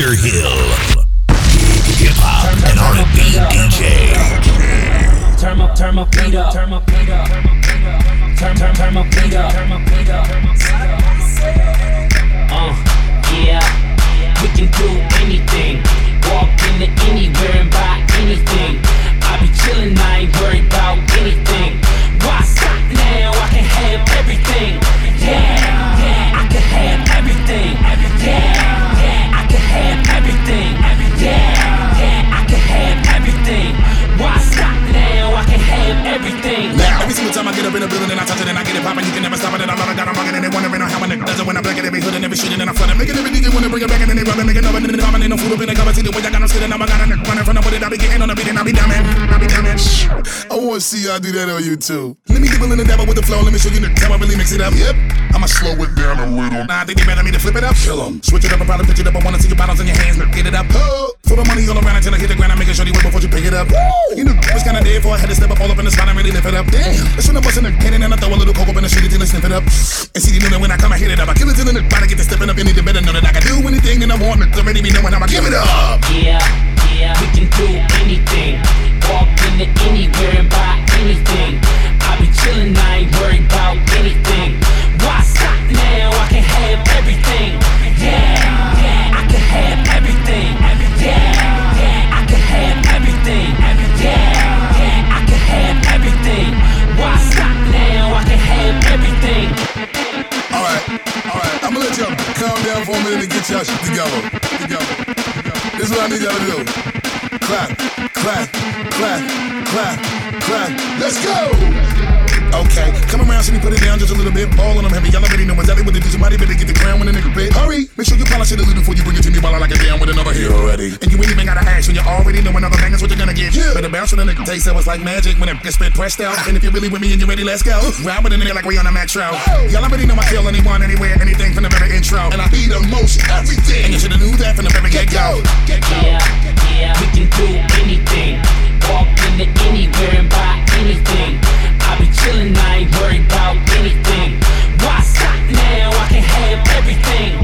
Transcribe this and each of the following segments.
Dr. Hill. Hip hop and R&B DJ. Turn my, turn my feet up. Turn my feet up. Turn, turn, turn my feet up. Turn my feet up. Uh, yeah. We can do anything. Walk into anywhere and buy anything. I be chillin', I ain't worried about anything. Why stop now? I can have everything. Yeah, yeah. I can have building and I it I get it poppin', you can never stop it. And I'm not got a bugging and they wondering how my nigga does it when I'm black at every hood and every street and then I flood it. Making every DJ wanna bring it back and they rub it, making up and then they poppin', ain't no food up in the cover. See the way I got them sitting, now I got a nigga running from the that I be getting on the beat and I be dumbing, I be dumbing. I wanna see y'all do that on YouTube. Let me dibble in the dabble with the flow, let me show you the time I really mix it up. Yep, I'ma slow it down a little. Nah, I think they better me to flip it up. Kill 'em. Switch it up and probably pitch it up. I wanna see your bottles in your hands, get it up. Oh, throw the money all around until I hit the ground. I'm making sure you wait before you pick it up. You know, it was kinda dead for I had to step up all up in the spot and really lift it up. Damn, that's when I bust in the cannon and I throw a little coke up in the street until I sniff it up. And see, you know that when I come, I hit it up. I kill it till the body get to stepping up. You need to better know that I can do anything that I want. It's already be knowing how I give it up. Yeah, yeah, we can do anything. Walk into anywhere and buy anything. I be chillin', I ain't worried about anything. Why stop now? I can have everything. Yeah, yeah, I can have everything. Calm down for a minute and get y'all shit together. Together. This is what I need y'all to do. Clap, clap, clap, clap, clap. Let's go! Okay, come around, see me put it down just a little bit. Ball on them heavy. Y'all already know exactly what to do. Somebody better get the ground when the nigga bit. Hurry! Make sure you polish it a little before you bring it to me while I like it down with another hit already. And you ain't even gotta ask when you already know another bang is what you're gonna get. Better bounce when the nigga taste so it's like magic when it gets spit pressed out. And if you're really with me and you're ready, let's go. Ride with a nigga like we on a Max Trout. Y'all already know I kill anyone, anywhere, anything from the very intro. And I be the most everything. And you should've knew that from the very get go. Get go. Yeah, yeah, we can do anything. Walk into anywhere and buy anything. I be chillin', I ain't worried about anything. Why stop now? I can have everything.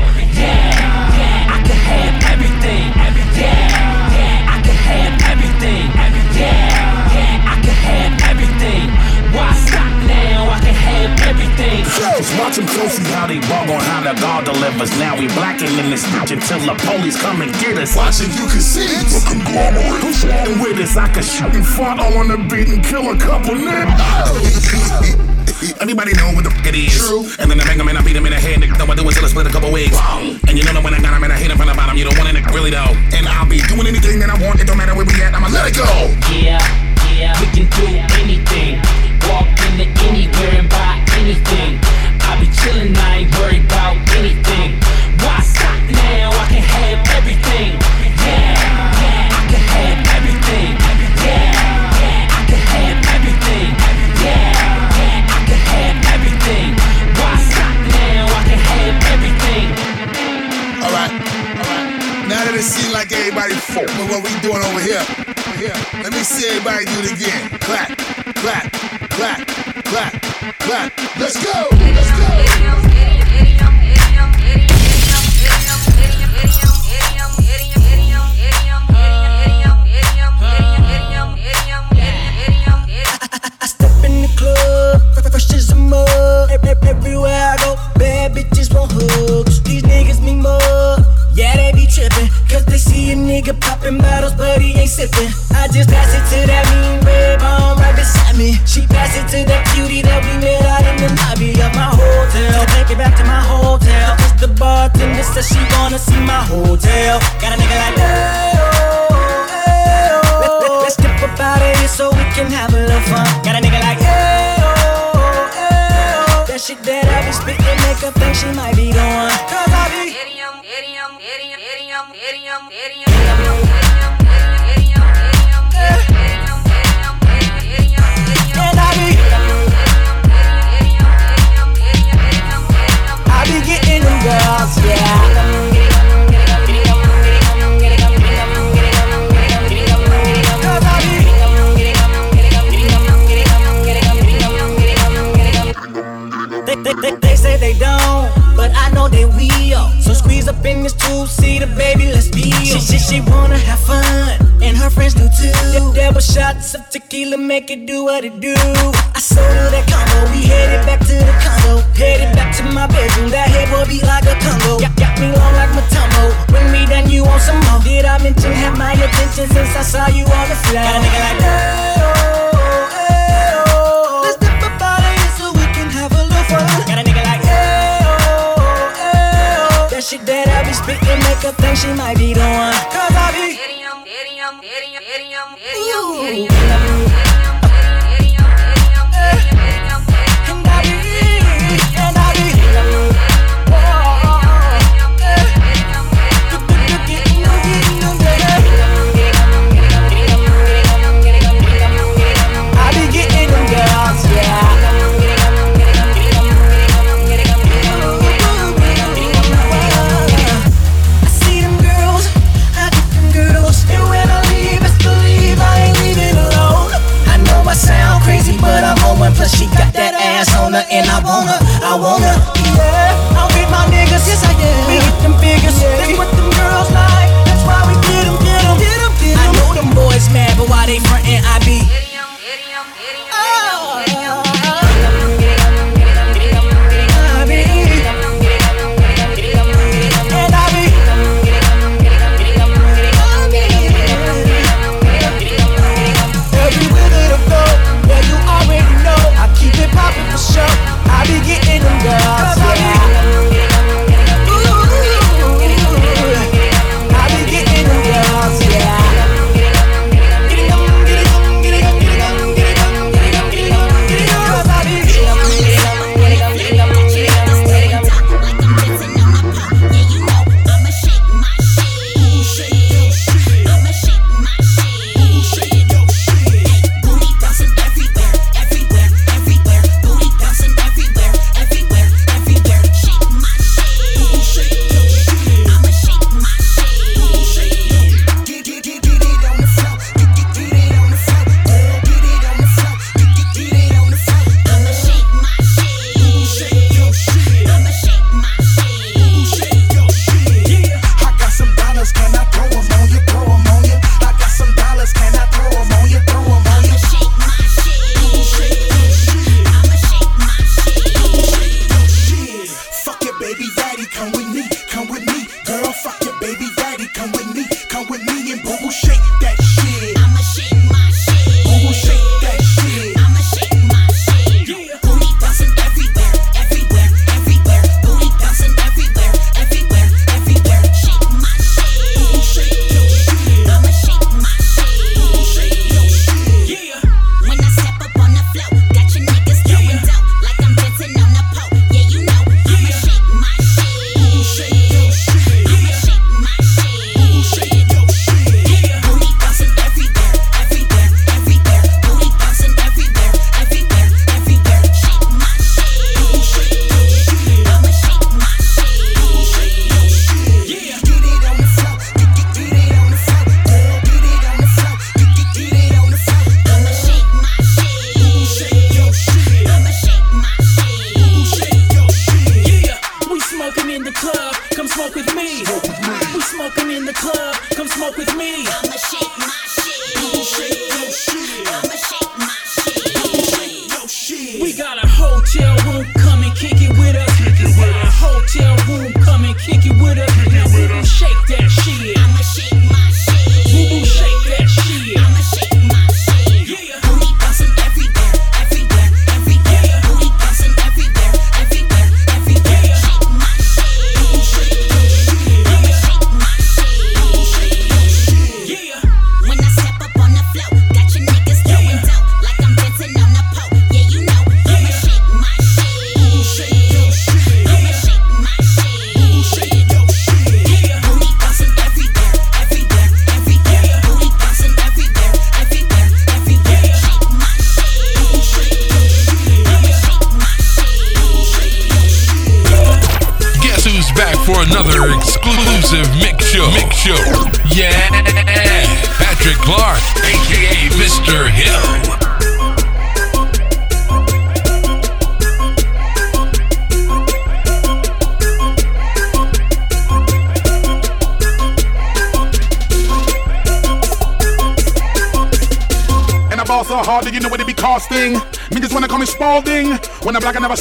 Watch them closely how they bug on how the God delivers. Now we blacking in this bitch until the police come and get us. Watch it, you can see it. The conglomerate. Who's riding with us? I can shoot and fart all on the beat and kill a couple niggas. Everybody know what the f it is. True. And then I bang him and I beat him in the head. Nigga, know I do is till I split a couple wigs. And you know that when I got him and I hit him from the bottom, you don't want it, really though. And I'll be doing anything that I want. It don't matter where we at. I'ma let it go. Yeah, yeah, we can do anything. Walk into anywhere and buy anything. Be chillin', I ain't worried about anything. Why stop now? I can have everything. Yeah, yeah, I can have everything. Yeah, yeah, I can have everything. Yeah, yeah, I can have everything. Why stop now? I can have everything. Alright, alright. Now that it seems like everybody fuck with what we doing over here. Over here. Let me see everybody do it again. Clap, clap, clap, clap, clap. Let's go! Hugs. These niggas mean more. Yeah, they be trippin', cause they see a nigga poppin' bottles, but he ain't sippin'. I just pass it to that mean red bone right beside me. She pass it to that cutie that we met out in the lobby of my hotel. Take it back to my hotel. Cause the bartender says she wanna see my hotel. Got a nigga like, hey, make her think she might be the one. Cause I be. And I be, I be getting them girls, yeah. see the baby, let's be she, she, she wanna have fun, and her friends do too. Double shots of tequila, make it do what it do. I sold that combo, we headed back to the condo. Headed back to my bedroom, that head will be like a Congo. Got, got me long like Mutombo, when we done, you want some more. Did I mention have my attention since I saw you on the floor? Got a nigga like that. shit that I She's picking make her think she might be the one. Cause I be. Ooh. ass on her, and I wanna, I wanna. Yeah, I'm with my niggas, yes I am. We get them figures, yeah.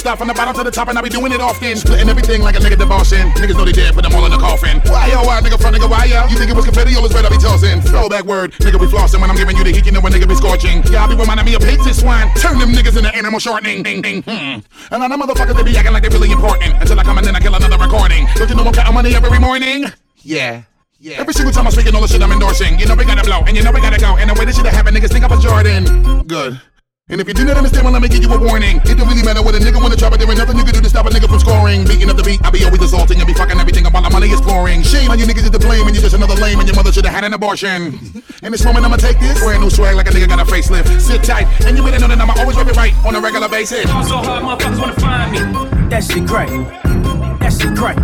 Stop from the bottom to the top, and I be doing it often. Splitting everything like a nigga divorcing. Niggas know they dead, put them all in the coffin. Why yo, why nigga front nigga, why yo? You think it was confetti, or was red I be tossing? Throwback word, nigga be flossing when I'm giving you the heat, you know when nigga be scorching. Yeah, I be reminding me of this swine. Turn them niggas into animal shortening. Ding, ding, hmm. And then the motherfuckers, they be acting like they really important. Until I come and then I kill another recording. Don't you know I'm counting money every morning? Yeah. Yeah. Every single time I'm speaking all the shit I'm endorsing, you know we gotta blow, and you know we gotta go. And the way this shit happen, niggas think I'm a Jordan. Good. And if you do not understand, well, let me give you a warning. It don't really matter what a nigga wanna try, but there ain't nothing you can do to stop a nigga from scoring. Beating up the beat, I be always assaulting and be fucking everything while my money is pouring. Shame on you niggas is to blame, and you're just another lame, and your mother should've had an abortion. In this moment, I'ma take this. Brand new swag like a nigga got a facelift. Sit tight, and you better know that I'ma always rep it right on a regular basis. Fall so hard, motherfuckers wanna find me. That shit crack. That shit crack.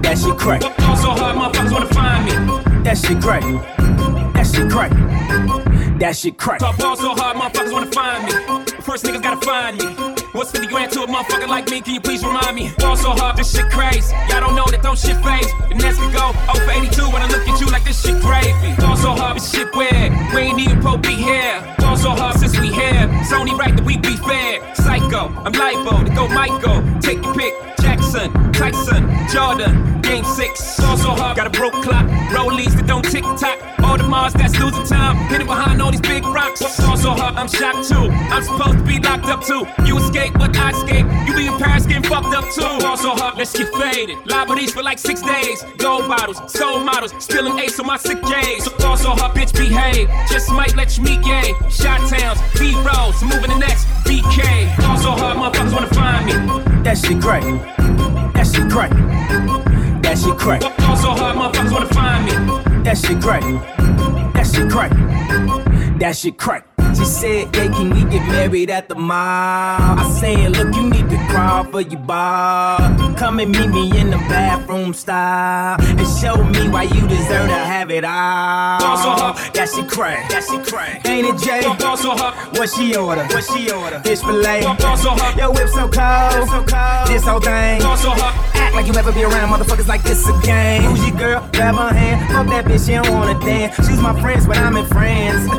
That shit crack. Fall so hard, motherfuckers wanna find me. That shit crack. That shit crack. That shit crack. Talk ball so hard, motherfuckers wanna find me. First niggas gotta find me. What's 50 grand to a motherfucker like me? Can you please remind me? Ball so hard, this shit crazy. Y'all don't know that don't shit phase. The next we go 0 for 82 when I look at you like this shit gravy. Ball so hard, this shit weird. We ain't even pro be here. Ball so hard since we here. It's only right that we be fair. Psycho, I'm libo to go Michael. Take your pick. Jackson, Tyson, Jordan, Game 6. Ball so hard, got a broke clock. Rollies that don't tick tock. All the Mars that's losing time. Hidden behind all these big rocks. Ball so hard, I'm shocked too. I'm supposed to be locked up too. You escape, but I escape. You be in Paris getting fucked up too. Ball so hard, let's get faded. Liberties for like six days. Gold bottles, soul models, spilling ace on my sick days. So ball so hard, bitch, behave. Just might let you meet gay. Shot towns, B rolls, moving the next BK. Ball so hard, motherfuckers wanna find me. That shit crack. That shit crack. That shit crack. Ball so hard, motherfuckers wanna find me. That shit crack. That shit crack. That shit crack. She said, hey, can we get married at the mall? I said, look, you need to crawl for your bar. Come and meet me in the bathroom style. And show me why you deserve to have it all. Ball so hard. That shit crack. That shit crack. Ain't it, Jay? So hard. What she order? What she order? Fish fillet. So hard. Your whip so cold. so cold. This whole thing. Ball so hard. Act like you ever be around motherfuckers like this again. Who's your girl? Grab her hand. Fuck that bitch, she don't wanna dance. She's my friends when I'm in France.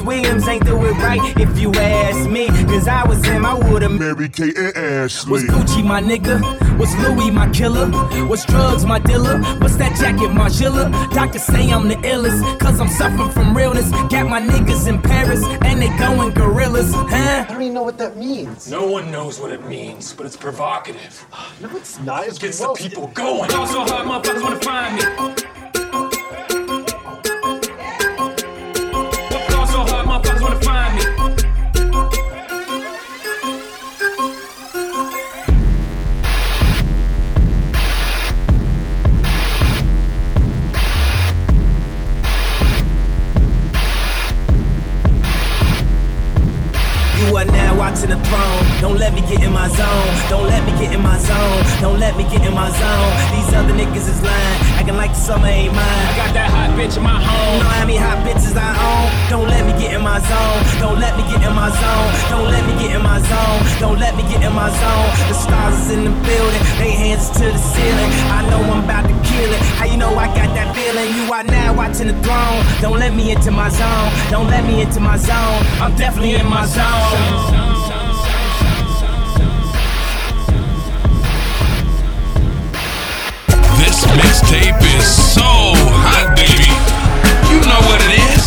I'm just saying, Prince Williams ain't do it right if you ask me. Cause I was him, I would've Mary Kate and Ashley. was Gucci my nigga? Was Louis my killer? Was drugs my dealer? What's that jacket, my Margiela? Doctors say I'm the illest, cause I'm suffering from realness. Got my niggas in Paris, and they going gorillas, huh? I don't even know what that means. No one knows what it means, but it's provocative. No, it's not. It's Gets the people going. Ball so hard, motherfuckers wanna find me. Let me get in my zone. Don't let me get in my zone. Don't let me get in my zone. These other niggas is lying, acting like the summer ain't mine. I got that hot bitch in my You home. know how many hot bitches I own? Don't let me get in my zone. Don't let me get in my zone. Don't let me get in my zone. Don't let me get in my zone. The stars is in the building. They hands to the ceiling. I know I'm about to kill it. How you know I got that feeling? You are now watching the throne. Don't let me into my zone. Don't let me into my zone. I'm definitely in my zone. Mixtape is so hot, baby. You know what it is.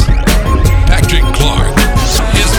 Patrick Clark is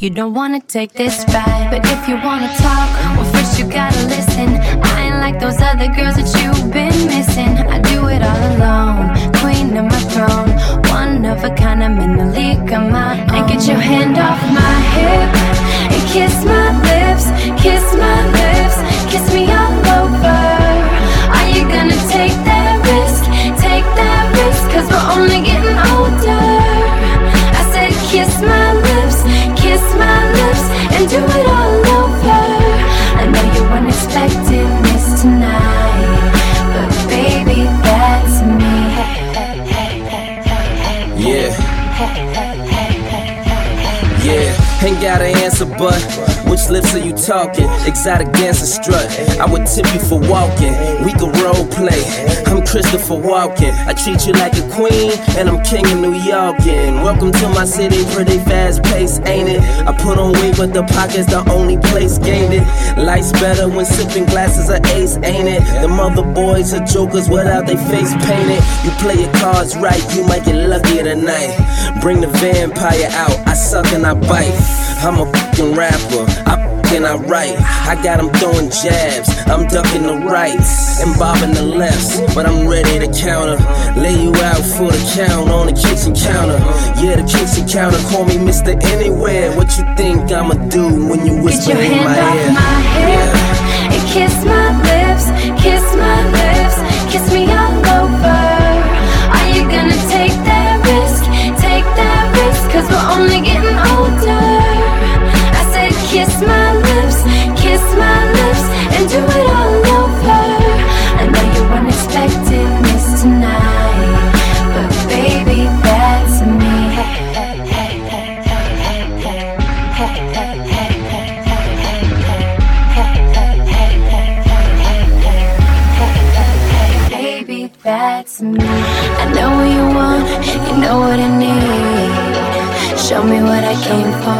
You don't wanna take this ride, but if you wanna talk, well first you gotta listen. I ain't like those other girls that you've been missing. I do it all alone, queen of my throne, one of a kind. I'm in the league of my own. And get your hand off my hip and kiss my lips, kiss my lips, kiss me all over. Are you gonna take that risk? Take that risk, cause we're only getting older. I said, kiss my kiss my lips and do it all over. I know you weren't expecting this tonight, but baby, that's me. Yeah. Ain't got an answer, but which lips are you talking? Exotic dancer strut. I would tip you for walking. We could role play. I'm Christopher Walken. I treat you like a queen, and I'm king of New York. And welcome to my city, pretty fast pace, ain't it? I put on weight, but the pocket's the only place gained it. Life's better when sipping glasses of ace, ain't it? The mother boys are jokers without they face painted. You play your cards right, you might get lucky tonight. Bring the vampire out, I suck and I bite. I'm a fucking rapper. I and I write. I got them throwing jabs, I'm ducking the rights and bobbing the lefts, but I'm ready to counter. Lay you out for the count on the kitchen counter. Yeah, the kitchen counter, call me Mr. Anywhere. What you think I'ma do when you whisper Get your in hand my off ear? my hip and kiss my lips, kiss my lips, kiss me all over. Are you gonna take that cause we're only getting older. I said, kiss my lips, kiss my lips, and do it all over. I know you weren't expecting this tonight, but baby, that's me. Baby, that's me. I know what you want, you know what I need. Show me what I came for.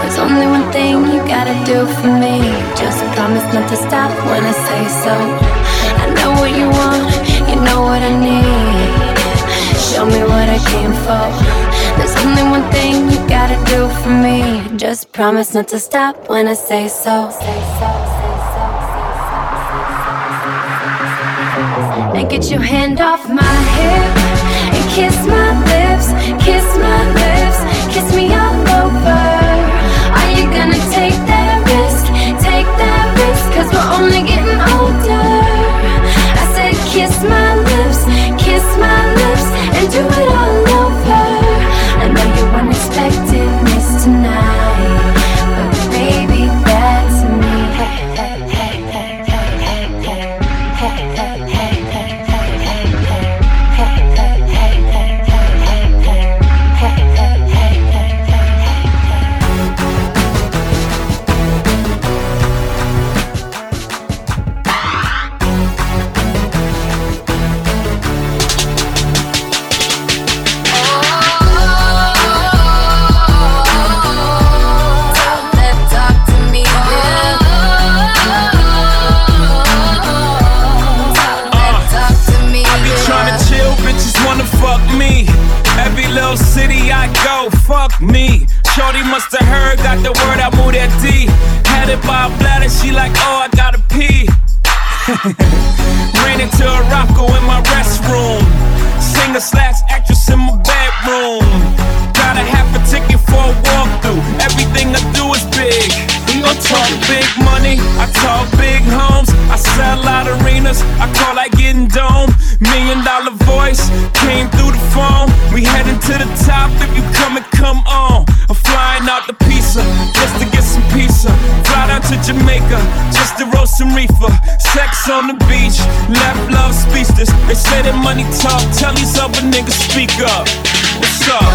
There's only one thing you gotta do for me. Just promise not to stop when I say so. I know what you want, you know what I need. Show me what I came for. There's only one thing you gotta do for me. Just promise not to stop when I say so. Now get your hand off my hip and kiss my lips, kiss my lips, kiss me all over. Are you gonna take that risk? Take that risk, cause we're only getting older. I said, kiss my lips, kiss my lips, and do it all over. I know you weren't expecting this tonight, but baby, that's I city I go, fuck me. Shorty must have heard, got the word, I moved that D. Had it by a bladder, she like, oh, I gotta pee. Ran into a Rocco in my restroom. Singer slash actress in my bedroom. Got a half a ticket for a walkthrough. Everything I do is big. I talk big money, I talk big homes. I sell out arenas, I call that getting dome. Million dollar voice We heading to the top if you come and come on. I'm flying out the pizza just to get some pizza. Fly down to Jamaica just to roast some reefer. Sex on the beach, left love speechless. They say that money talk, tell these other niggas speak up. What's up?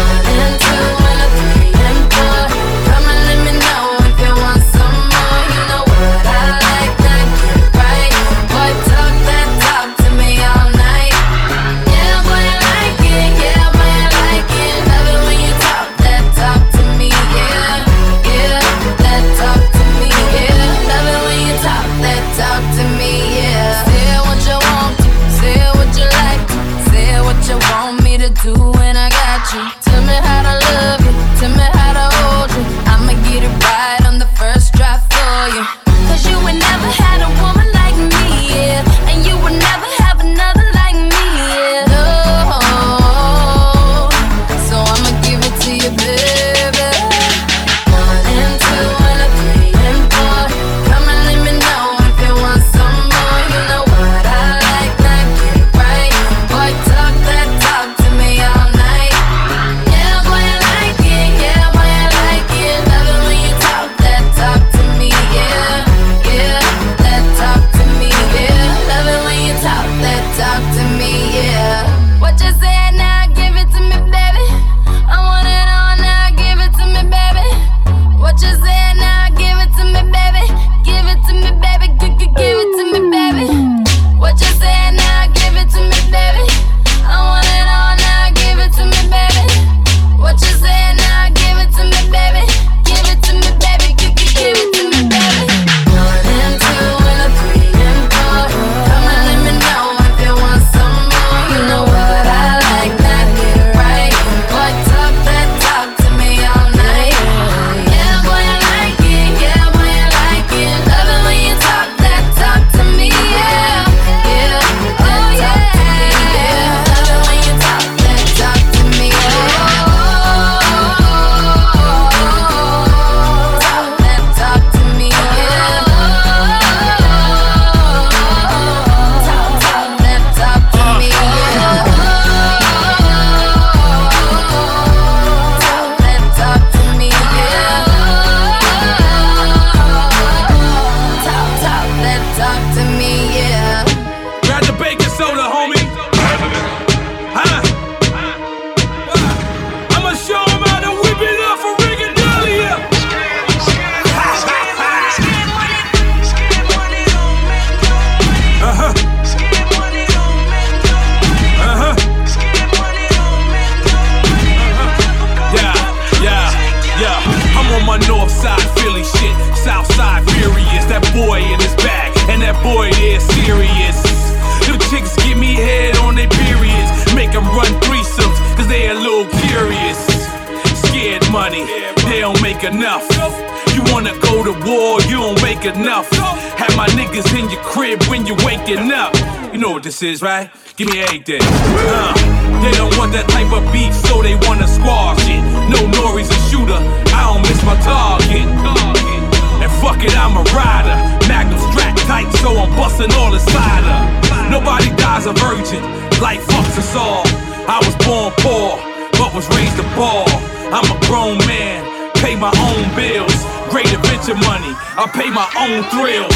Own thrills.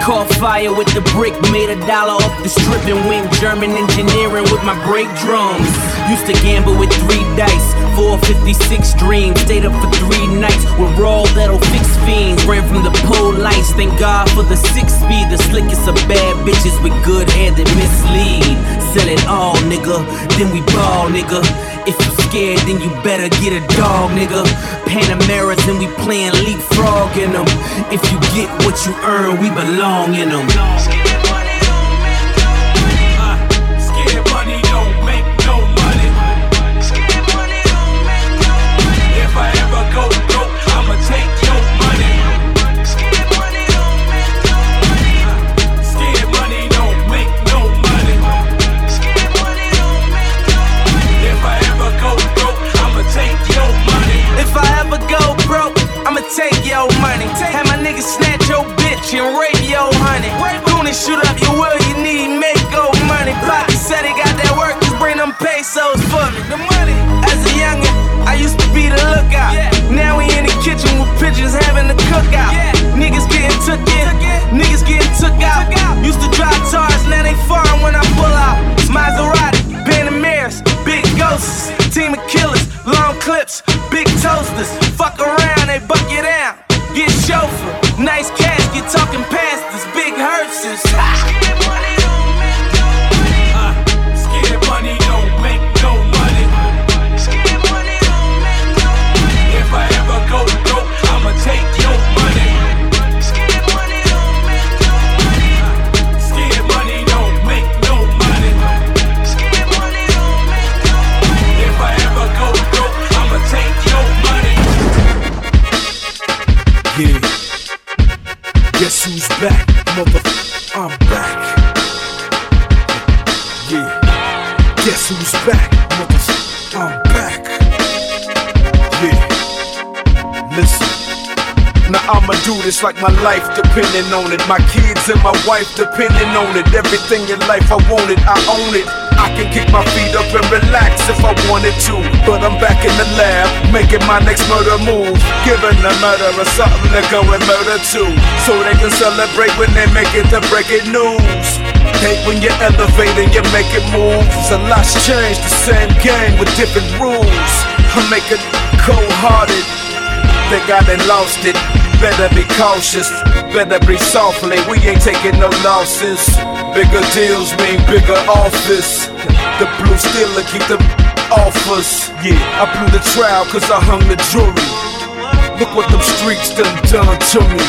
Caught fire with the brick, made a dollar off the strip and went German engineering with my brake drums. Used to gamble with three dice, 456 dreams. Stayed up for three nights with raw that'll fix fiends. Ran from the pole lights, thank God for the six speed. The slickest of bad bitches with good hair that mislead. Sell it all, nigga, then we ball, nigga. If scared, then you better get a dog, nigga. Panameras and we playing leapfrog in them. If you get what you earn, we belong in them. Having the cookout. I'm back. Yeah. Listen. Now I'ma do this like my life depending on it. My kids and my wife depending on it. Everything in life I want it, I own it. I can kick my feet up and relax if I wanted to. But I'm back in the lab, making my next murder move. Giving the murderer something to go and murder too. So they can celebrate when they make it to breaking news. Hate when you're elevating, you make it move. A lot's changed, the same game with different rules. I make it cold hearted. Think I done lost it. Better be cautious, better breathe softly. We ain't taking no losses. Bigger deals mean bigger office. The blue still keep the offers. Yeah, I blew the trial cause I hung the jury. Look what them streets done done to me.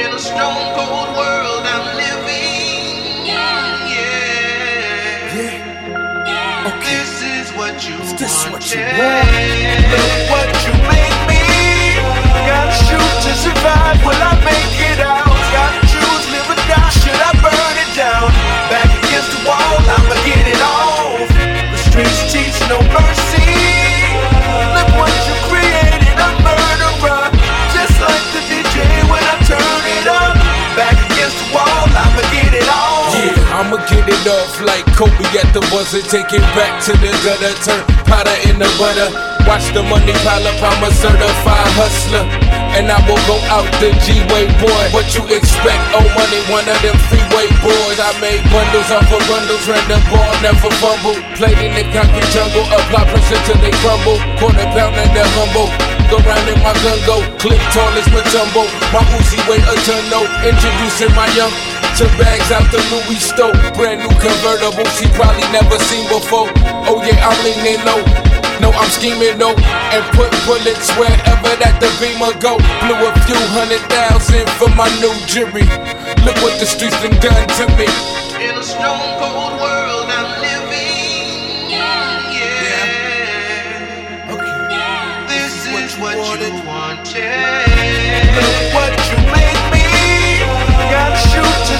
In a stone cold world Is this what you want? Look what you made me. Gotta shoot to survive. Will I make it it off like Kobe at the buzzer. Take it back to the gutter, turn powder in the butter. Watch the money pile up, I'm a certified hustler. And I will go out the G-Way boy. What you expect? Oh, money, one of them freeway boys. I made bundles off of bundles, ran the ball, never fumble. Played in the concrete jungle, apply pressure till they crumble. Quarter pound and the humble. Go round and my gun go. Click tall as Mutombo. My Uzi weigh a ton, no. Introducing my young to bags out the Louis Stoke. Brand new convertible, she probably never seen before. Oh yeah, I'm leaning low. No, I'm scheming no, and put bullets wherever that the beamer go. Blew a few hundred thousand for my new jewelry. Look what the streets done done to me. In a stone cold world I'm living. Yeah. Okay. This is what you wanted. Look what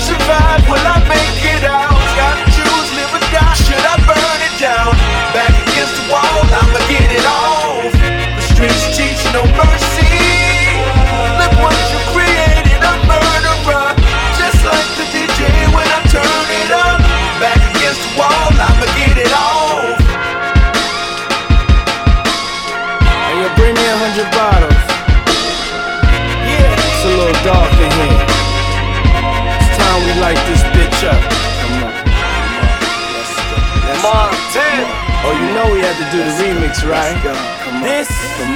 survive. Will I make it out? Gotta choose, live or die. Should I burn know we had to do the remix, right? come This is the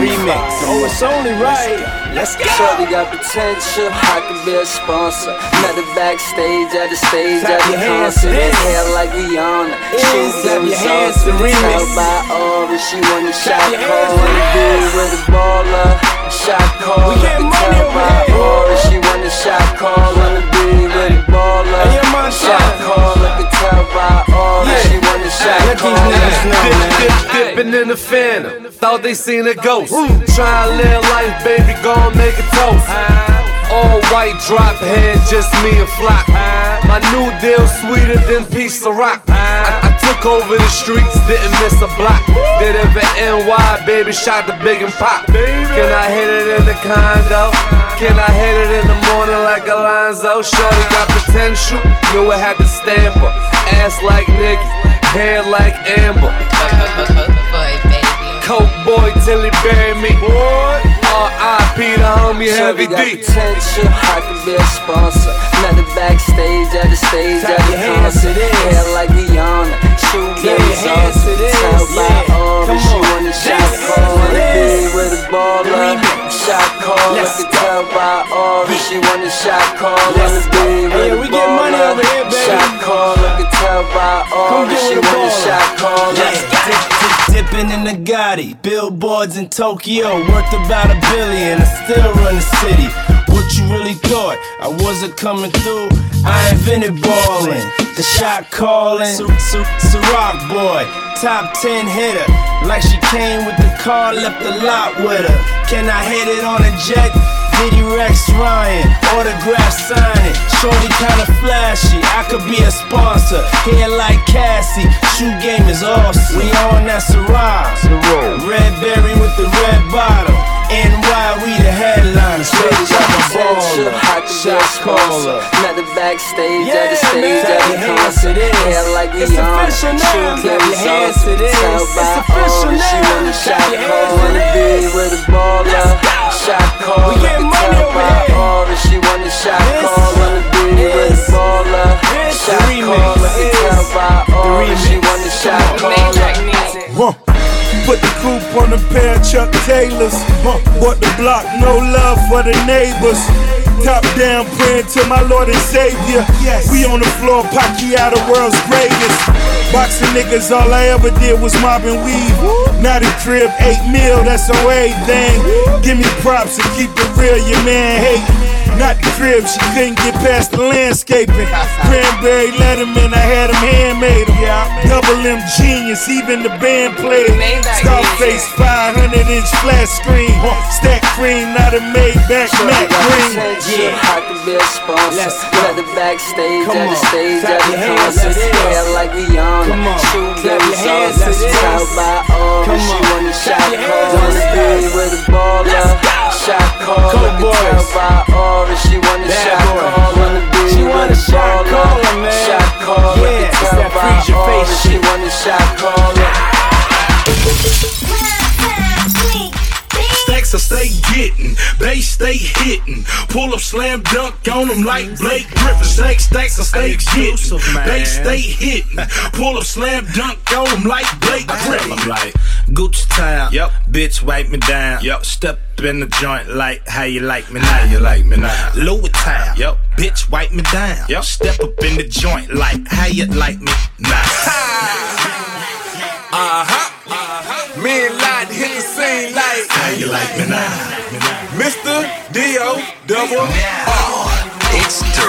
remix. Oh, it's only right. Let's go. Shorty got potential, I could be a sponsor. Met her backstage at the stage Clap at the your concert. Hair like Rihanna. Is, Shoes clap that your hands was to awesome. remix. By Aura, she want a shot your call. hands to Wanna be this. with a baller. Shot call. We getting Can money tell over by here. Aura, she want a shot call. Wanna be with a baller. Hey, your man Shot shot. call. I can tell by Aura, Yeah. she want a shot Let call. these niggas know, Dip, man. dip, dipping in the phantom. Thought they seen a ghost. Try to live life, baby, gon' make a toast. All white drop head, just me and Flock. My new deal sweeter than piece of rock. I, I took over the streets, didn't miss a block. Did it for NY, baby, shot the big and pop. Can I hit it in the condo? Can I hit it in the morning like Alonzo? Shorty got potential, knew it had to stand for. Ass like Nicky, hair like Amber. Coke boy till he bury me. R.I.P. the homie Heavy D. potential, I can be a sponsor. Her backstage at the stage at the your hands to concert. Hair like Rihanna. Shoe Clap game your hands to this. Tell by Come she on. want a shot This call. Wanna be with a baller. Shot call. Let's I can tell by Aura, she want a shot call. In the Gotti, billboards in Tokyo, worth about a billion. I still run the city. What you really thought? I wasn't coming through. I invented ballin', the shot calling. Ciroc boy, top ten hitter. Like she came with the car, left the lot with her. Can I hit it on a jet? Diddy Rex Ryan, autograph signing. Shorty kinda flashy, I could be a sponsor. Hair like Cassie, shoe game is awesome. We on that Ciroc. Red berry with the red bottom. NY, we the headliners. Shorty Straight got up a baller. I could be a Shot sponsor. caller. Met her backstage at the stage man. at the concert. to this. Hair like It's Rihanna. official now. Clap your hands to this. Tell It's by official Aura, she now. want a Clap shot your call. hands to Wanna be this. with a baller. Shot call. We I getting can money tell over by here. Aura, she want a shot This call. Wanna be with is- a baller. this Shot remix call. I can is tell by Aura, the she remix. want a shot Come on. call. Huh. Put the coupe on a pair of Chuck Taylors. Huh. Bought the block, no love for the neighbors. Top down, praying to my Lord and Savior. Yes. We on the floor, Pacquiao, the world's greatest. Boxing niggas, all I ever did was mob and weave. Now the crib, eight mil, that's on everything. Give me props and keep it real, your man hate. Not the crib, she couldn't get past the landscaping. Cranberry Letterman, I had him handmade 'em. Double M genius, even the band played. Scarface 500 inch flat screen. Stack cream, not a made back Shorty matte got green. potential, I could be a sponsor. Let's go. Met her backstage Come at the on. stage Clap at your the hands concert. to this. Hair like Rihanna. Come on. Shoe Clap game your hands sauce. to this. Tell by Aura, Come she on. want a shot Clap your call. hands Wanna hitting. Pull up, slam dunk on them like Blake Griffin. Stack stacks I stay getting, they stay hitting. Pull up, slam dunk on them like Blake Griffin. I'm Like, Gucci time. Yep. Bitch, wipe me down. Yep. Step in the joint like how you like me now. How you like me now. Louis time. Yep. Bitch, wipe me down. Yep. Step up in the joint like how you like me now. Uh huh. Uh-huh. Me and Lot hit the scene like how you like me now. Mr. D.O. Double R. It's the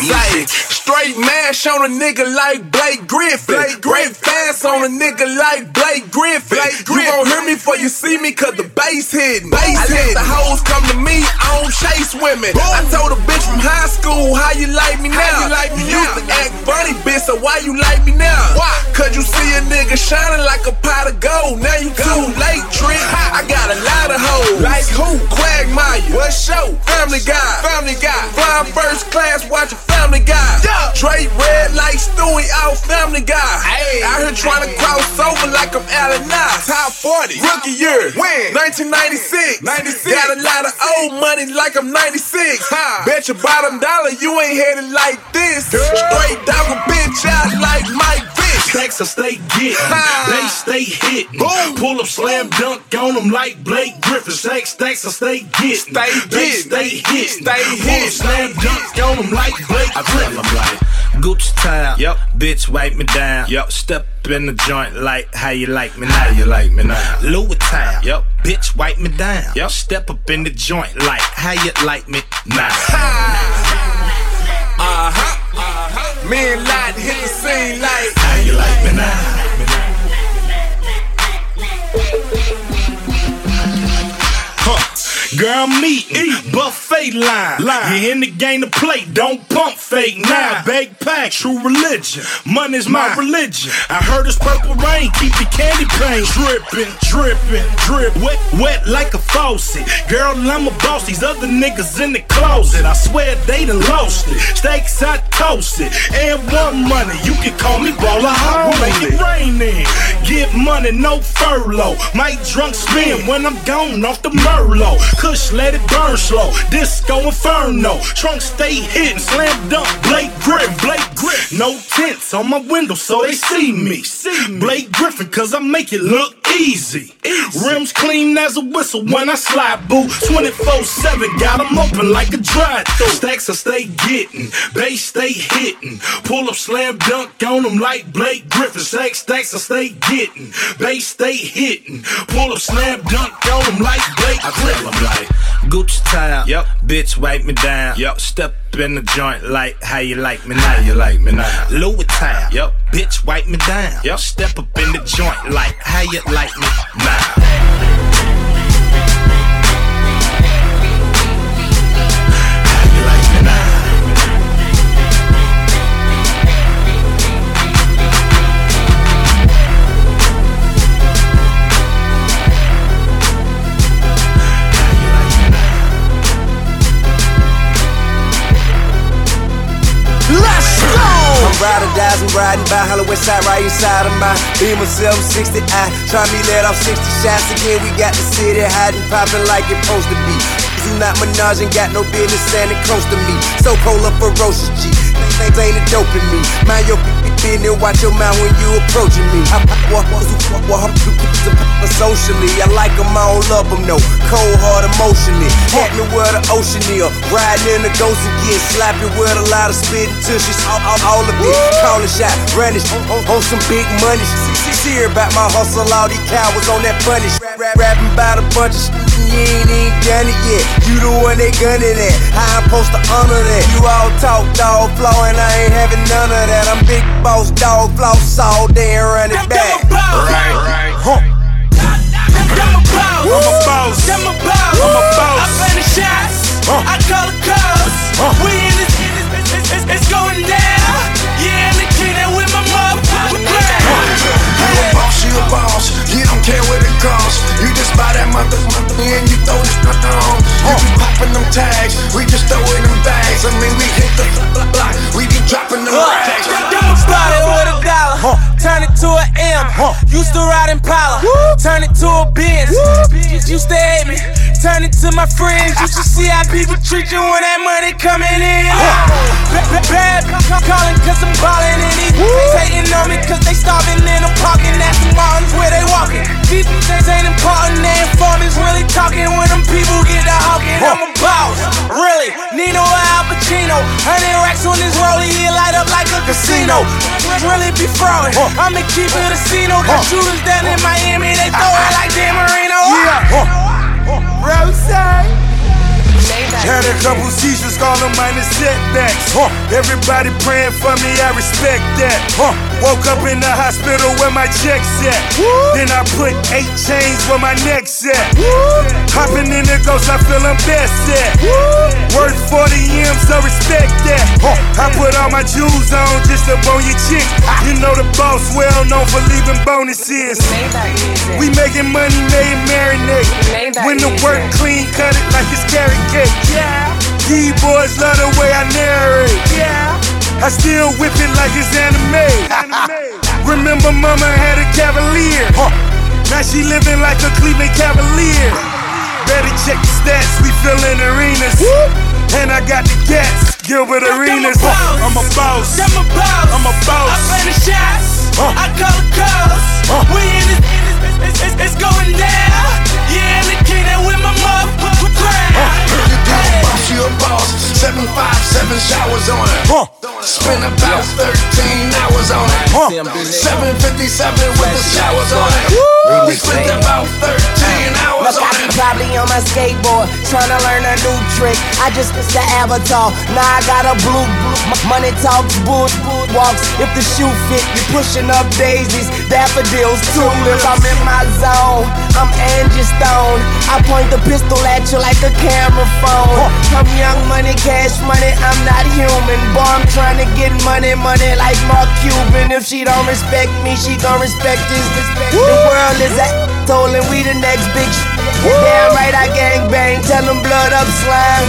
music. Straight mash on a nigga like Blake Griffin. Blake Great fast on a nigga like Blake Griffin. Blake Griffin. You gon' hear me before you see me cause the bass hitting. Bass I let the hoes come to me, I don't chase women. Boom. I told a bitch from high school, how you like me now? How you like me you used to act funny, bitch, so why you like me now? Why? Cause you see a nigga shining like a pot of gold. Now you too late, trick. I got a lot of hoes. Like who? Quagmire. What show? Family Guy. Family Guy. Flying first class, watching Family Guy. Yeah. Drake red like Stewie out Family Guy. Hey. Out here trying to cross over like I'm Allen Knox. Top 40. Rookie year. When? 1996. 96. Got a lot of old money like I'm 96. Ha. Bet your bottom dollar you ain't headed like this. Girl. Straight dog a bitch out like Mike. Stacks I stay getting, they stay hitting. Boom. Pull up, slam dunk on them like Blake Griffin. Stack stacks I stay getting, stay they getting. stay hitting. Stay Pull up, slam dunk on them like Blake Griffin. Gucci time. Yep. Bitch, wipe me down. Yep. Step in the joint like how you like me now. How you like me now. Louis time. Yep. Bitch, wipe me down. Yep. Step up in the joint like how you like me now. Uh huh. Uh-huh. Me and Lot hit the scene like How you like me now? Huh. Girl, meeting, buffet line. You in the game to play, don't pump fake now. Big pack, true religion. Money's my religion. I heard it's purple rain, keep the candy paint dripping, dripping, drip, wet, wet like a faucet. Girl, I'm a boss. These other niggas in the closet. I swear they done lost it. Steaks I toasted, and one money. You can call me baller. We'll make it rain then. Get money, no furlough. Might drunk spin when I'm gone off the Merlot. Kush, let it burn slow. Disco Inferno. Trunk stay hitting. Slam dunk. Blake Griffin. Blake Griffin. No tents on my window so they see me. See me. Blake Griffin, cause I make it look easy. Rims clean as a whistle when I slide boo. 24 7, got 'em open like a drive through. Stacks I stay getting. Bass stay hitting. Pull up, slam dunk on them like Blake Griffin. Stacks, stacks I stay getting. Bass stay hitting. Pull up, slam dunk on them like Blake I tell them like Gucci time. Yep. Bitch, wipe me down. Yep. Step in the joint like how you like me now. You like me now. Louis time. Yep. Bitch, wipe me down. Yep. Step up in the joint like how you like me now. I'm riding, dies, I'm riding by Hollow West Side, right inside of my Beamer 760. I try me let off 60 shots again. We got the city hiding, popping like it's supposed to be. Do not menage and got no business standing close to me. So cold up ferocious G. Things ain't a dope in me. Mind your business, watch your mouth when you approaching me. I walk, walk, walk, socially. I like them, I don't love them, no. Cold heart emotionally. Had me where the ocean is. Riding in the ghost and get slappy with a lot of spit until she's all, all, all of it. Call a shot, brandish on, on, on some big money. See, see hear about my hustle, all these cowards on that punish. Rap, rapping about a bunch of shit, and you ain't even done it yet. You the one they gunning at. How I'm supposed to honor that? You all talk dog flow, and I ain't having none of that. I'm big boss dog floss all day and run it back. Right, right. Huh. I'm a boss. I'm a boss. I'm a boss. I play the shots. Uh. I call the calls. Uh. We in this, it's, it's, it's, it's going down. Yeah, you a boss. You don't care what it costs. You just buy that mother, mother and you throw this on. You be popping them tags, we just throw it in bags. I mean, we hit the block, we be dropping them rags. Started with a dollar, turn it to an M. Used to ride Impala, turn it to a Benz. Bitches Used to hate me, turn it to my friends. Used to see how people treat you when that money coming in. Bad, bad, calling cause I'm ballin' and these niggas hating on me cause they starving and I'm parking at the mountains where they walking. These things ain't important, they inform is really talking when them people get the hawking. I'm a boss, really. Nino or Al Pacino, hundred racks on this rollie, he light up like a casino. Really be throwing, I'ma keep it a casino. Got shooters down in Miami, they throw it like Dan Marino. Yeah, ah. Rose. Had a couple seizures, call them minor setbacks. Huh. Everybody praying for me, I respect that. Huh. Woke up in the hospital where my check's at. Woo. Then I put eight chains where my neck's at. Woo. Hopping in the ghost, I feel I'm best at. Woo. Worth 40 M's, so respect that. Huh. I put all my jewels on just to bone your chick. You know the boss well known for leaving bonuses. We making money, made marinate. When the work clean, cut it like it's carrot cake. Yeah. These boys love the way I narrate. Yeah. I still whip it like it's anime. Remember, mama had a cavalier. Huh. Now she living like a Cleveland Cavalier. Better check the stats, we fillin' arenas. And I got the gas, Gilbert Arenas. Huh. I'm a boss. I'm a boss. I'm a boss. I play the shots. Huh. I call the calls. Huh. We in this, it's, it's, it's, it's going down. Yeah, in the kingdom with my motherfucking crowd. boss, you a boss. Seven five, seven showers on it. Huh. Spent about 13 hours on it. Huh. 757 with the showers on it. We spent about 13 hours Look, on I be it. probably on my skateboard, trying to learn a new trick. I just missed the avatar, now I got a blue. M- Money talks, bull, bull walks. If the shoe fit, you pushing up daisies, daffodils, tulips. I'm in my zone, I'm Angie Stone. I point the pistol at you like a camera phone. I'm young money, cash money, I'm not human. Boy, I'm trying to get money, money like Mark Cuban. If she don't respect me, she gon' respect this. The world is a asshole and we the next big sh- Damn right, I gang bang, tell them blood up slime.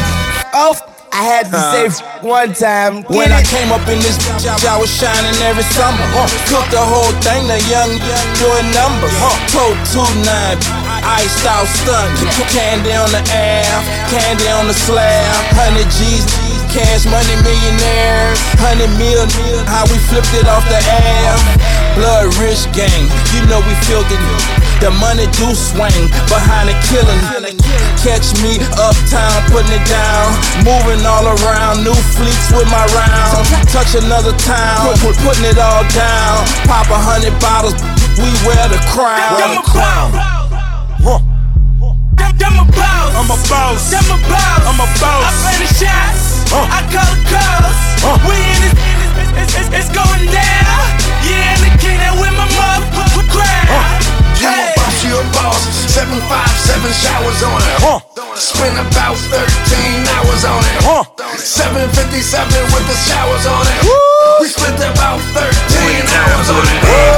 Oh, I had to say f- one time. When Get I came up in this bitch, I was shining every summer. Huh. Cooked the whole thing, the young, young doing numbers. Huh. Told two nine, iced out stunt. Candy on the air, candy on the slab. Hundred G's, cash money millionaires. Hundred mil, how we flipped it off the air. Blood rich gang, you know we filthy. The money do swing behind the killing. Catch me uptown, putting it down. Moving all around, new fleets with my rounds. Touch another town, we're putting it all down. Pop a hundred bottles, we wear the crown. I'm a crown. Huh. I'm a boss. I'm a boss. I'm a boss. I'm a boss. I play the shots. Huh. I call the calls. Huh. We in this, it's, it's, it's, it's going down. Yeah, in the kingdom with my motherfucking crowd. You a boss, you a boss. Seven five, seven showers on it. Huh. Spent about 13 hours on it. Huh. 757 with the showers on it. We spent about 13 hours on it.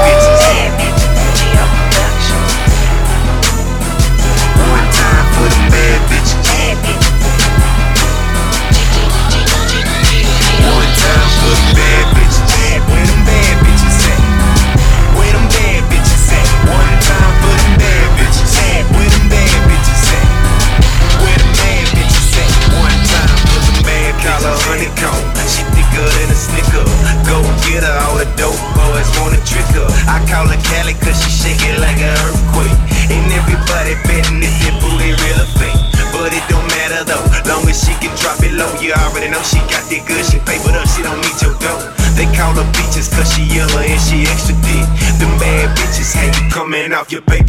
Your paper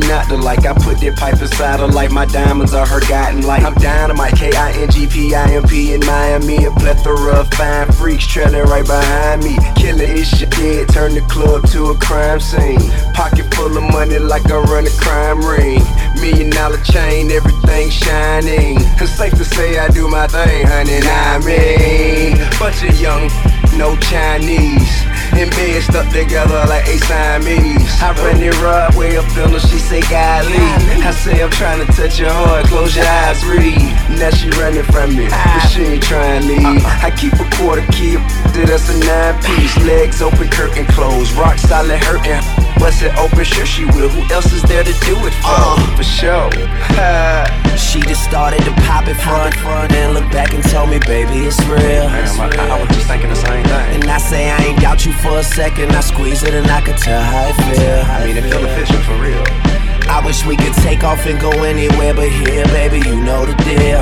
me not to like. I put that pipe inside her like my diamonds are her guiding light. I'm dynamite, K I N G P I M P in Miami. A plethora of fine freaks trailing right behind me. Killer is shit dead, turn the club to a crime scene. Pocket full of money like I run a crime ring. Million dollar chain, everything shining. It's safe to say I do my thing, honey. I mean, bunch of young, no Chinese. In bed stuck together like a Siamese. I run it right way up in her, she say, Golly. I say, I'm trying to touch your heart, close your eyes, breathe. Now she running from me, ah. but she ain't trying to leave. Uh-uh. I keep a quarter key, that's a nine piece. Legs open, curtain closed, rock solid hurting. Bust it open, sure she will. Who else is there to do it for? Uh. For sure. She just started to pop it front, front, and look back and told me, baby, it's real. Damn, I, I was just thinking the same thing. And I say I ain't doubt you for a second. I squeeze it and I could tell how it feel. I mean, it feel official for real. I wish we could take off and go anywhere but here, baby. You know the deal.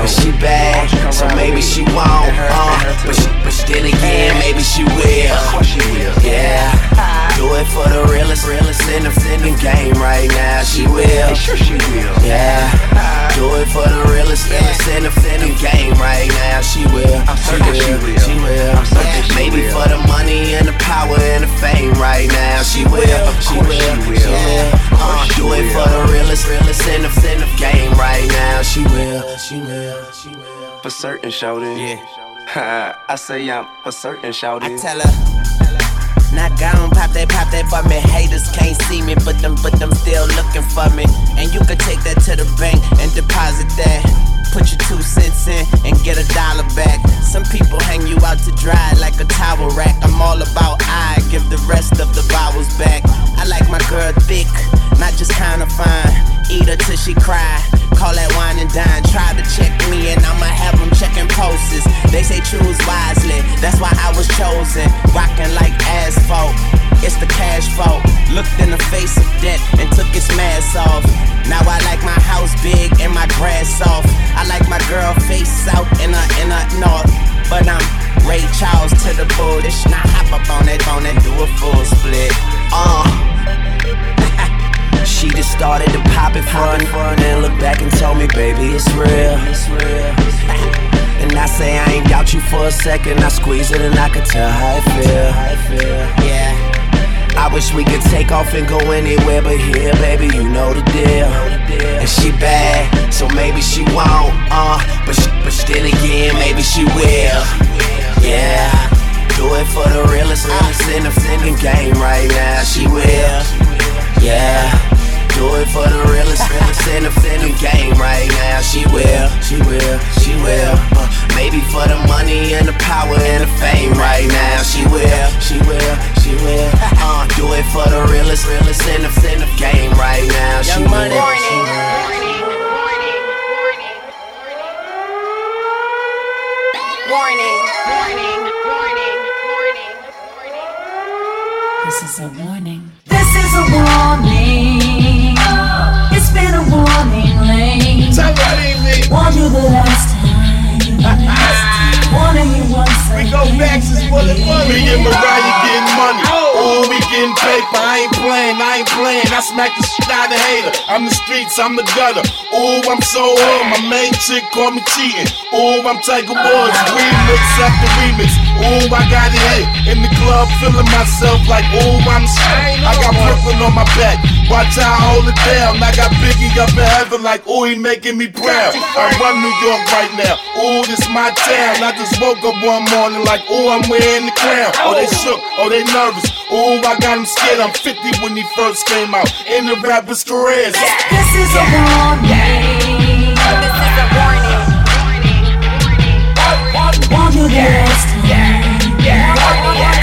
But she bad, so maybe she won't. Uh, but, she, but then again, maybe she will. Yeah. Do it for the realest, realest in the, in the game right now. She will. Sure she will. Yeah. Do it for the realest, realest in the, in the game right now. She will. She will. She will. She will. Yeah. Maybe for the money and the power and the fame right now. She will. She will. She will. Uh, do it for the realest, realest in the, in the game right now. She will. She will. She will. For certain, shouting. Yeah. I say I'm for certain, shouting. I tell her. Not gone, pop that, pop that for me. Haters can't see me, but them, but them still looking for me. And you can take that to the bank and deposit that. Put your two cents in and get a dollar back. Some people hang you out to dry like a towel rack. I'm all about I give the rest of the vowels back. I like my girl thick, not just kinda fine. Eat her till she cry. Call that wine and dine. Try to check me and I'ma have. They say choose wisely, that's why I was chosen. Rocking like asphalt. It's the cash vault. Looked in the face of death and took its mask off. Now I like my house big and my grass soft. I like my girl face south and her in her north. But I'm Ray Charles to the bullish. Now hop up on that phone and do a full split. Uh. She just started to pop it front, front and look back and told me, baby, it's real. It's real. And I say I ain't doubt you for a second. I squeeze it and I could tell how it feel. Yeah. I wish we could take off and go anywhere but here, baby. You know the deal. And she bad, so maybe she won't. Uh, but she, but then again, maybe she will. Yeah. Do it for the realest, realest in the game right now. She will. Yeah. Do it for the realest, realest in the, in the game right now. She will, she will, she will. Uh, maybe for the money and the power and the fame right now. She will, she will, she will. Uh, do it for the realest, realest in the, in the game right now. She will. She will. Warning. Warning. Warning. Warning. This is a warning. This is a warning. Warned you the last time. Warning you once We go back since bullet money. Me and Mariah getting money. Oh, we getting paper. I ain't playing, I ain't playing. I smack the shit out of hater. I'm the streets, I'm the gutter. Oh, I'm so on. My main chick call me cheating. Oh, I'm Tiger Woods. Remix after remix. Oh, I got it hit. In the club, feeling myself like, oh, I'm shit. I got Brooklyn on my back. Watch how I hold it down. I got Biggie up in heaven like, oh, he making me proud. I run New York right now. Oh, this my town. I just woke up one morning like, oh, I'm wearing the crown. Oh, they shook. Oh, they nervous. Oh, I got him scared. I'm 50 when he first came out. In the rapper's career. This is a warning. This is a warning. Time. Warning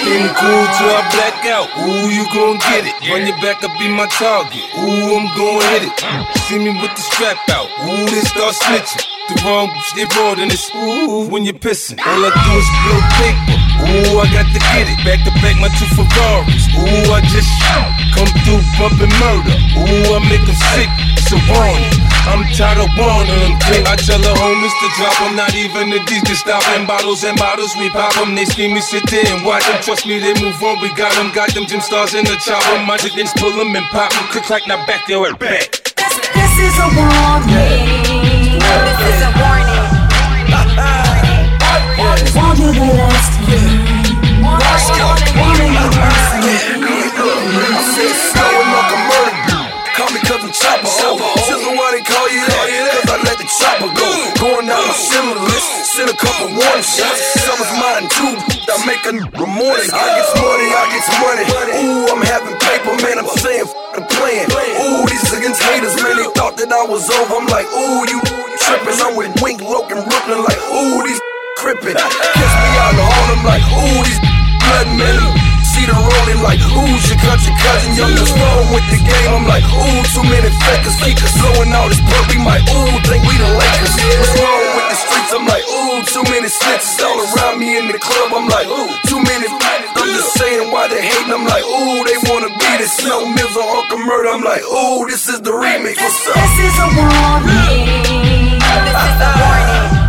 Everything cool till I black out. Ooh, you gon' get it. Run your back up, be my target. Ooh, I'm gon' hit it. See me with the strap out. Ooh, they start snitching. The wrong bitch, they raw than this. Ooh, when you're pissing. All I do is blow paper. Ooh, I got to get it. Back to back, my two Ferraris. Ooh, I just shoot. Come through bumping murder. Ooh, I make them sick. It's a warning. I'm tired of warning them. King. I tell the homies to drop them. Not even the D's to stop them. Bottles and bottles, we pop them. They see me sit there and watch them. Trust me, they move on. We got them. Got them gym stars in the chopper. My chickens pull them and pop them. Click, clack, now back there, back. This is a warning. This is a warning. Warned you the last time. Warning you once and again. I said snowing like a murder. Call me cause I'm chopper. I the go. Going down similar list. Send a couple warning shots. Summer's make a morning. I get money, I get money. Ooh, I'm having paper, man. I'm saying the plan. Ooh, these against haters, man. They thought that I was over. I'm like, ooh, you tripping. I'm with Wink, Logan, Brooklyn. Like, ooh, these crippin'. Kiss me out the horn. I'm like, ooh, these blood, man see the rolling like, ooh, your country cousin, young and strong with the game. I'm like, ooh, too many fakers, keep us blowing all this purple. We might, ooh, think we the Lakers. What's wrong with the streets? I'm like, ooh, too many snitches all around me in the club. I'm like, ooh, too many. I'm just saying why they hating. I'm like, ooh, they wanna be the Snow Mills or Uncle Murder. I'm like, ooh, this is the remix. What's up? This is a warning. This is a warning.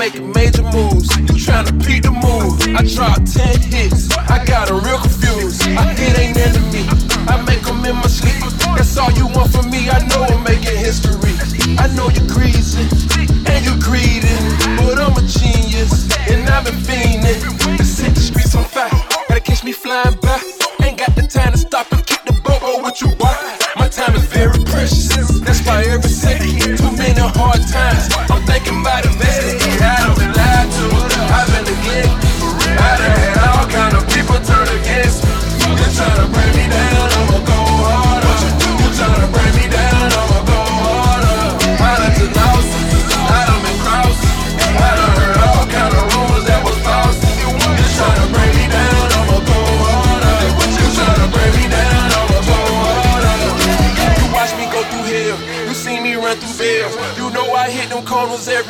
Making major moves. You trying to beat the move. I dropped 10 hits. I got them real confused. I hit ain't into me. I make them in my sleep. That's all you want from me. I know I'm making history. I know you're greasy and you're greedy, but I'm a genius and I've been fiending the streets on fire. Gotta catch me flying by. Ain't got the time to stop and kick the boat or what you want. My time is very precious. That's why every second, too many hard times. I'm thinking about investing.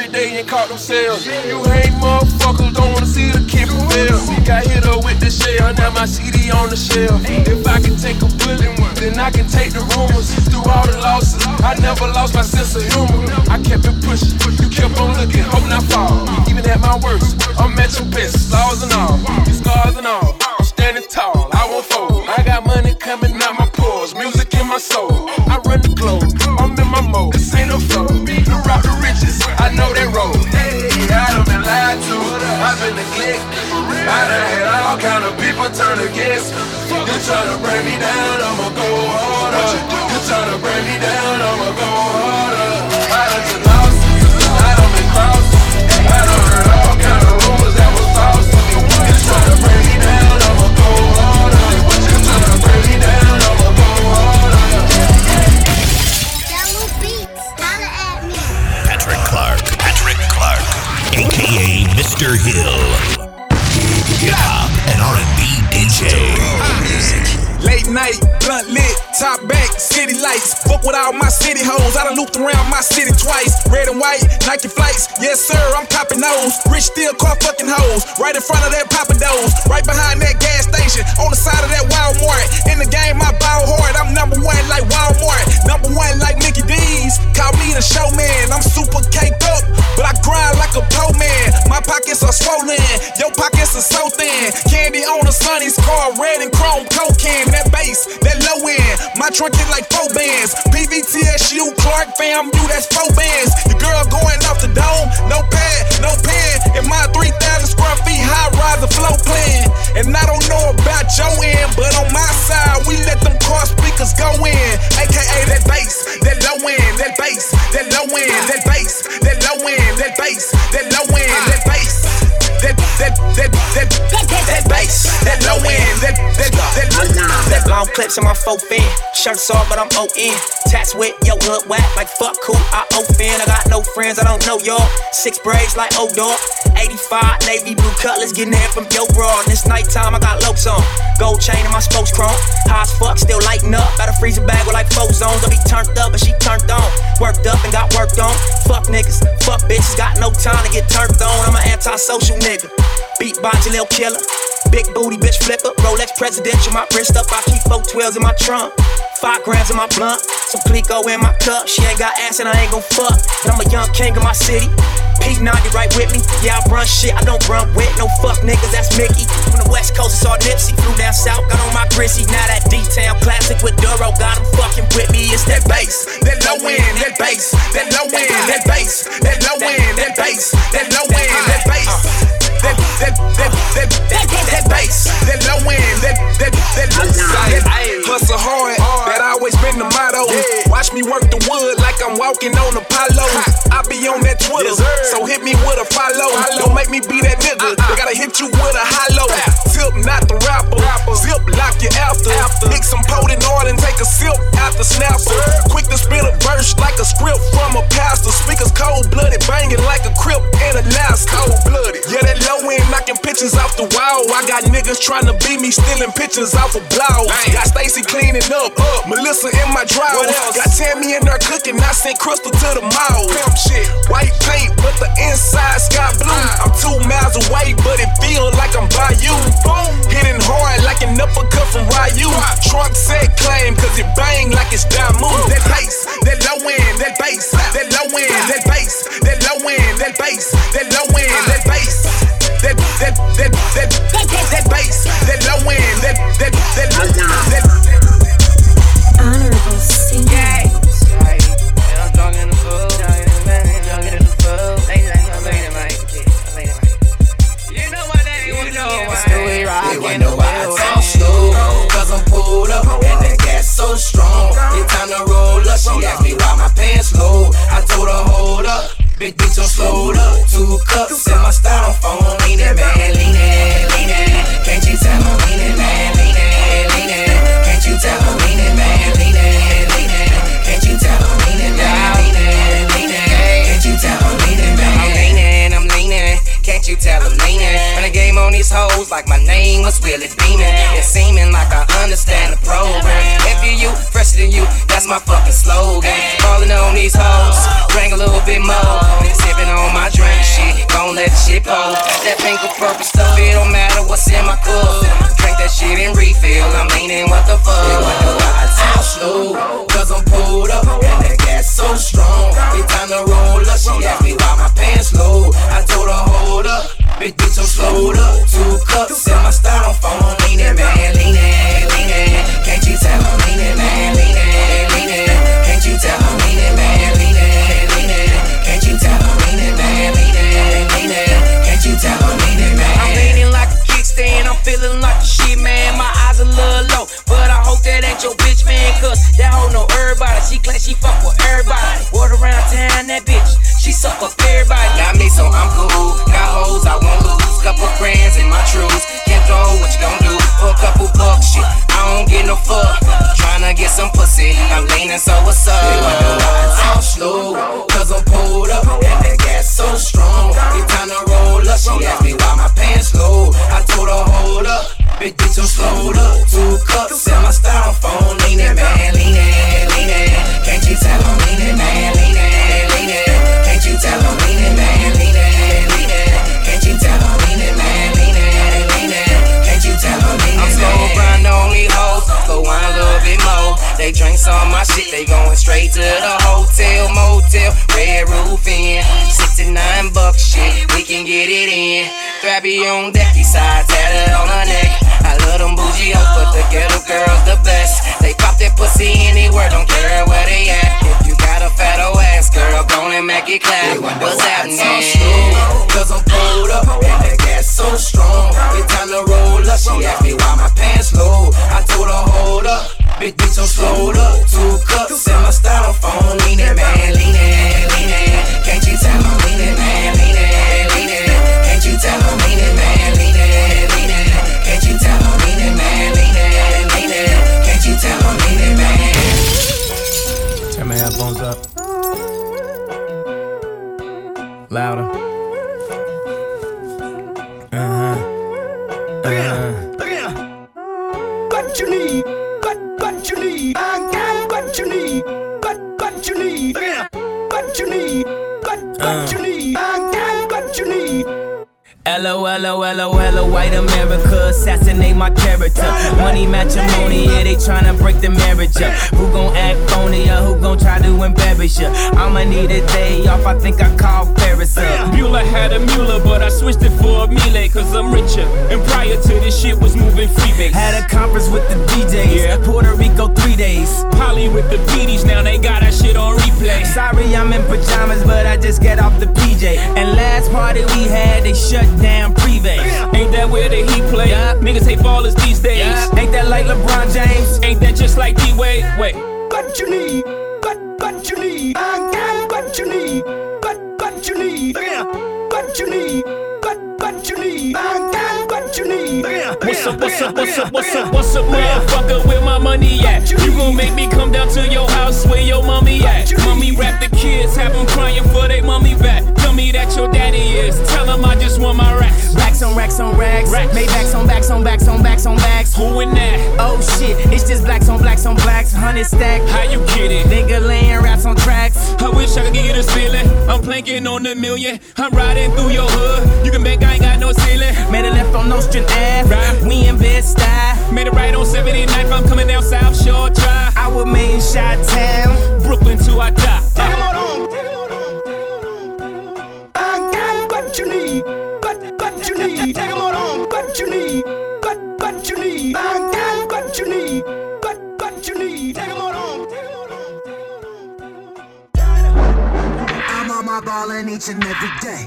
Every day and caught them sales. You hate motherfuckers, don't wanna see the kid prevail. Got hit up with the shell, now my CD on the shelf. If I can take a bullet, then I can take the rumors. Through all the losses, I never lost my sense of humor. I kept it pushing, you kept on looking, hope not fall. Even at my worst, I'm at your best, flaws and all, your scars and all. I'm standing tall, I won't fold. I got money coming out my pores, music in my soul. I I've been neglected. I done had all kind of people turn against me. You tryna bring me down, I'ma go harder. You tryna bring me down, I'ma go harder. Mr. Hill. Hip hop and R&B DJ. Late night, blunt lit, top back, city lights. Fuck with all my city hoes. I done looped around my city twice. Red and white, Nike flights. Yes, sir, I'm copping those. Rich still car fucking hoes. Right in front of that Papa Do's. Right behind that gas station. On the side of that Walmart. In the game, I bow hard. I'm Sunny scar, red and chrome cocaine. That bass, that low end. My trunk is like four bands. PVTSU, Clark fam, you that's four bands. The girl going off the dome, no pad, no pen. In my 3,000 square feet high rise, the flow plan. And I don't know about your end, but on my side, we let them car speakers go in. AKA that end, that that that long clips in my faux fin. Shirts off, but I'm ON. Tats with yo hood whack like fuck cool. I offend. I got no friends, I don't know y'all. Six braids like O dog. 85 navy blue colors getting in from yo bra. This nighttime I got lopes on. Gold chain in my spokes chrome. High as fuck, still lighting up. Got a freezer bag with like four zones. I be turned up, but she turned on. Worked up and got worked on. Fuck niggas, fuck bitches. Got no time to get turned on. I'm an antisocial nigga. Beat by Jaleel Killer. Big booty bitch flipper. Rolex presidential. My wrist up. I keep four twelves in my trunk. Five grams in my blunt. Some Clico in my cup. She ain't got ass and I ain't gon' fuck. But I'm a young king of my city. Pete 90 right with me. Yeah, I run shit. I don't run with no fuck niggas. That's Mickey. From the west coast, it's all Nipsey. Flew down south. Got on my grissy. Now that D-Town classic with Duro. Got him fucking with me. It's that bass. that low end, that bass, that low end, that bass, that low end, that bass, that low end, that bass. That that that that that that bass, that low end, that that that that hustle hard. That always been the motto. Watch me work the wood like I'm walking on Apollo. I be on that Twitter, so hit me with a follow. Don't make me be that nigga. Uh-uh. They gotta hit you with a hollow. Tip, not the rapper. Zip, lock you after. Mix some potent oil and take a sip out the snapper. Quick to spit a verse like a script from a pastor. Speakers cold blooded, banging like a crip got niggas trying to beat me, stealing pictures off a blouse. Got Stacy cleaning up, uh, Melissa in my drawers. Got Tammy in there cooking, I sent Crystal to the mall. Pimp shit, white paint, but the inside sky blue. Uh. I'm two miles away, but it feel like I'm by you. Boom. Hitting hard like an uppercut from Ryu. Trunk set claim, cause it bang like it's Damu. That bass, that low end, that bass, that low end, that bass, that low end, that bass, that low end, that bass. That that that that that that bass, that low end, that that that that Honorable singing. They wonder why I talk slow, cause I'm pulled up and the gas so strong. It's time to roll up. She asked me why my pants low. Big bitch I'm slowed up. Two cups in my styrofoam, leaning man, leaning, leaning. Can't on these hoes like my name was Willie Beamen. It's seeming like I understand the program. You, fresher than you, that's my fucking slogan. Calling on these hoes, drink a little bit more. Sipping on my drink, shit, gon' let shit pour. That pink or purple stuff, it don't matter what's in my cup. Drink that shit and refill. I'm leaning, what the fuck? They wonder why I talk slow, cause I'm pulled up and the gas so strong. It's time to roll up. She asked me why my pants low. I told her hold up, big bitch I'm slowed up. Two cups in my styrofoam, leaning man, leaning, leaning. Can't you tell I'm leaning man, leaning, leaning. Can't you tell I'm leaning man, go and day off, I think I call Paris up. Mueller had a Mueller, but I switched it for a Miele, cause I'm richer. And prior to this shit was moving freebase. Had a conference with the DJs, Yeah. Puerto Rico three days. Polly with the PDs, now they got that shit on replay. Sorry, I'm in pajamas, but I just get off the PJ. And last party we had, they shut down Privé. Ain't that where the heat play? Niggas hate ballers these days. Ain't that like LeBron James? Ain't that just like D Wade? Wait. What you need? What what you need? I what you need. What what you need? What you need? What what you need? I got what you need. What's up, what's up, what's up, what's up, what's up, motherfucker? Where my money at? You gon' make me come down to your house where your mommy at? Mommy rap the kids, have them crying for they mommy back. Tell me that your daddy is. Tell him I just want my racks. Racks on racks on racks. Made backs on backs on backs on backs on backs. Who in that? Oh shit, it's just blacks on blacks on blacks. Hundred stack. How you it? Nigga laying raps on tracks. I wish I could give you this feeling. I'm planking on the million. I'm riding through your hood. You can bet I ain't got no ceiling. Made a left on Nostrand Ave. We in Bed-Stuy. Made it right on 79th. I'm coming down South Shore Drive. I was made in Chi-Town. Brooklyn till I die. I got what you need. You need? What what you need? Got what you need. What what you need? Take 'em all on. I'm on my ballin' each and every day.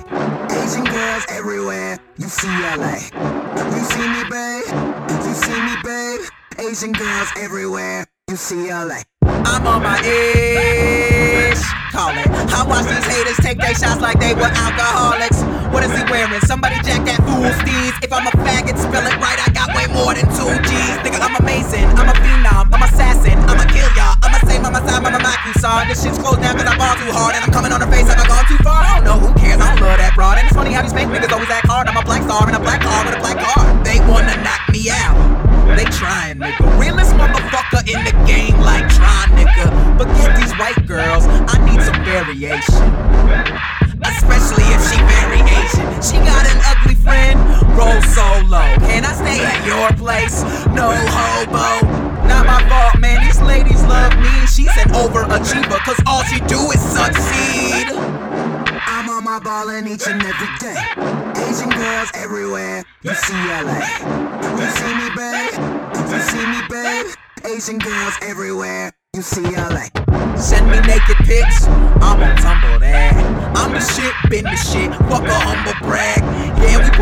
Asian girls everywhere. You see LA. You see me, babe. You see me, babe. Asian girls everywhere. You see LA. I'm on my edge. Call it. I watch these haters take their shots like they were alcoholics. What is he wearing? Somebody jack that fool steez. If I'm a faggot, spell it right. I got way more than two G's. Nigga, I'm amazing. I'm a phenom. I'm assassin. I'ma kill y'all. I'ma say mama side, mama back you saw. This shit's closed down cause I ball too hard. And I'm coming on her face. Have I gone too far? I don't know. Who cares? I don't love that broad. And it's funny how these fake niggas always act hard. I'm a black star in a black car with a black car. They wanna see LA. You see me, babe. You see me, babe. Asian girls everywhere. You see LA. Send me naked pics, I'm on tumble that. I'm the shit, been the shit, fuck a humble brag.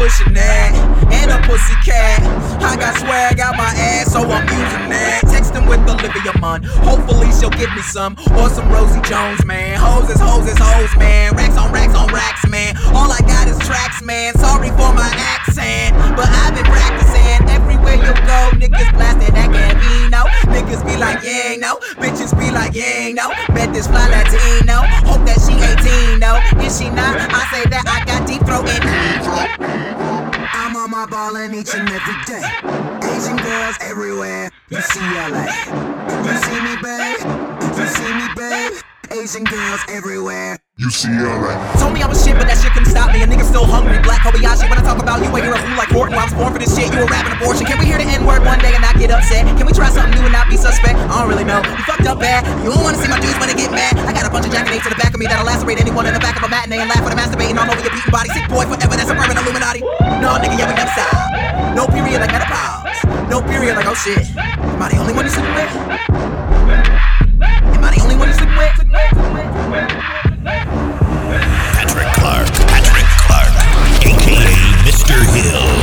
Pushing that, and a pussy cat. I got swag out my ass, so I'm using that. Texting with Olivia Munn, hopefully she'll give me some. Or some Rosie Jones, man. Hoes is hoes is hoes, man. Racks on racks on racks, man. All I got is tracks, man. Sorry for my accent, but I've been practicing. Everywhere you go, niggas blasting that Gambino. Niggas be like, yeah, no. Bitches be like, yeah, no. Bet this fly Latino. Hope that she 18, no. If she not, I say that I got deep throat in. My ballin' each and every day. Asian girls everywhere. You see LA. You see me, babe. You see me, babe. Asian girls everywhere. You see alright. Told me I was shit, but that shit couldn't stop me. A nigga still hungry. Black Kobayashi. When I talk about you, I hear a who like Horton. I was born for this shit. You a rapping abortion. Can we hear the N word one day and not get upset? Can we try something new and not be suspect? I don't really know. You fucked up bad. You don't wanna see my dudes when they get mad. I got a bunch of jackanapes in the back of me that'll lacerate anyone in the back of a matinee and laugh when I'm masturbating all over your beaten body. Sick boy forever. That's a urban Illuminati. No, nigga, yeah, we never stop. No period like menopause. No period like oh shit. Am I the only one you sleeping with? Am I the only one that's wet? Patrick Clark, Patrick Clark, aka Mr. Hill.